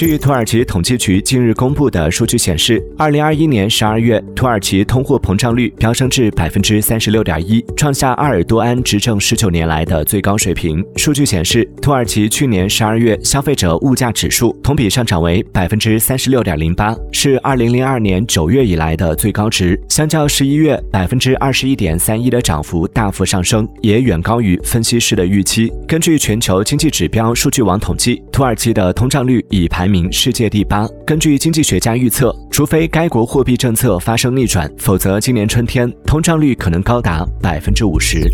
据土耳其统计局近日公布的数据显示，二零二一年十二月，土耳其通货膨胀率飙升至百分之三十六点一，创下阿尔多安执政十九年来的最高水平。数据显示，土耳其去年十二月消费者物价指数同比上涨为百分之三十六点零八，是二零零二年九月以来的最高值，相较十一月百分之二十一点三一的涨幅大幅上升，也远高于分析师的预期。根据全球经济指标数据网统计，土耳其的通胀率已排名世界第八。根据经济学家预测，除非该国货币政策发生逆转，否则今年春天通胀率可能高达百分之五十。